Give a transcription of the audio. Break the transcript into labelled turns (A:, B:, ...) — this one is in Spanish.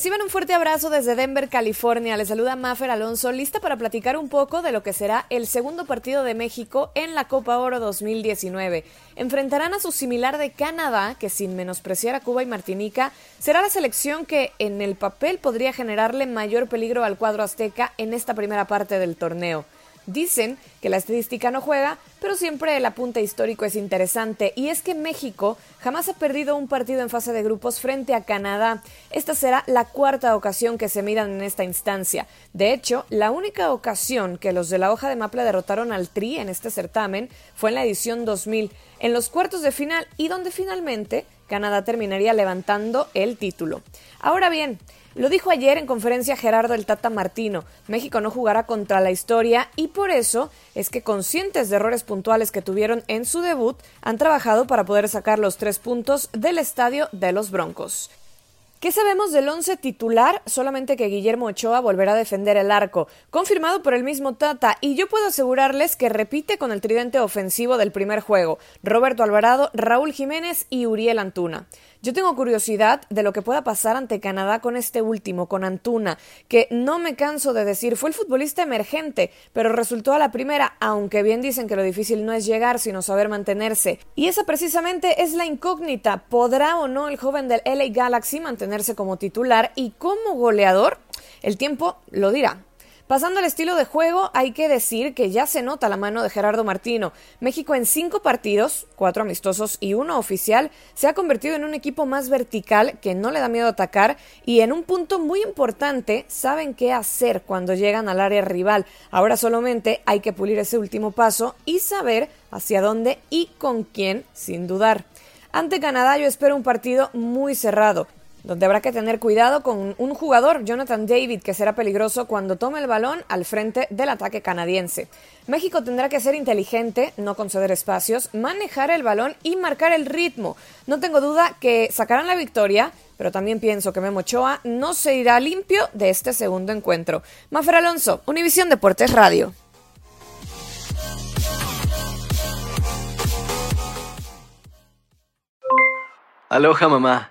A: Reciban un fuerte abrazo desde Denver, California. Les saluda Mafer Alonso, lista para platicar un poco de lo que será el segundo partido de México en la Copa Oro 2019. Enfrentarán a su similar de Canadá, que sin menospreciar a Cuba y Martinica, será la selección que en el papel podría generarle mayor peligro al cuadro azteca en esta primera parte del torneo. Dicen que la estadística no juega, pero siempre el apunte histórico es interesante y es que México jamás ha perdido un partido en fase de grupos frente a Canadá. Esta será la cuarta ocasión que se miran en esta instancia. De hecho, la única ocasión que los de la hoja de Maple derrotaron al Tri en este certamen fue en la edición 2000, en los cuartos de final y donde finalmente Canadá terminaría levantando el título. Ahora bien, lo dijo ayer en conferencia Gerardo el Tata Martino. México no jugará contra la historia y por eso es que conscientes de errores puntuales que tuvieron en su debut, han trabajado para poder sacar los tres puntos del estadio de los Broncos. ¿Qué sabemos del once titular? Solamente que Guillermo Ochoa volverá a defender el arco, confirmado por el mismo Tata, y yo puedo asegurarles que repite con el tridente ofensivo del primer juego, Roberto Alvarado, Raúl Jiménez y Uriel Antuna. Yo tengo curiosidad de lo que pueda pasar ante Canadá con este último, con Antuna, que no me canso de decir, fue el futbolista emergente, pero resultó a la primera, aunque bien dicen que lo difícil no es llegar, sino saber mantenerse. Y esa precisamente es la incógnita, ¿podrá o no el joven del LA Galaxy mantenerse como titular y como goleador? El tiempo lo dirá. Pasando al estilo de juego, hay que decir que ya se nota la mano de Gerardo Martino. México en cinco partidos, cuatro amistosos y uno oficial, se ha convertido en un equipo más vertical que no le da miedo atacar y en un punto muy importante saben qué hacer cuando llegan al área rival. Ahora solamente hay que pulir ese último paso y saber hacia dónde y con quién, sin dudar. Ante Canadá yo espero un partido muy cerrado donde habrá que tener cuidado con un jugador, Jonathan David, que será peligroso cuando tome el balón al frente del ataque canadiense. México tendrá que ser inteligente, no conceder espacios, manejar el balón y marcar el ritmo. No tengo duda que sacarán la victoria, pero también pienso que Memo Ochoa no se irá limpio de este segundo encuentro. Mafer Alonso, Univisión Deportes Radio.
B: Aloha mamá,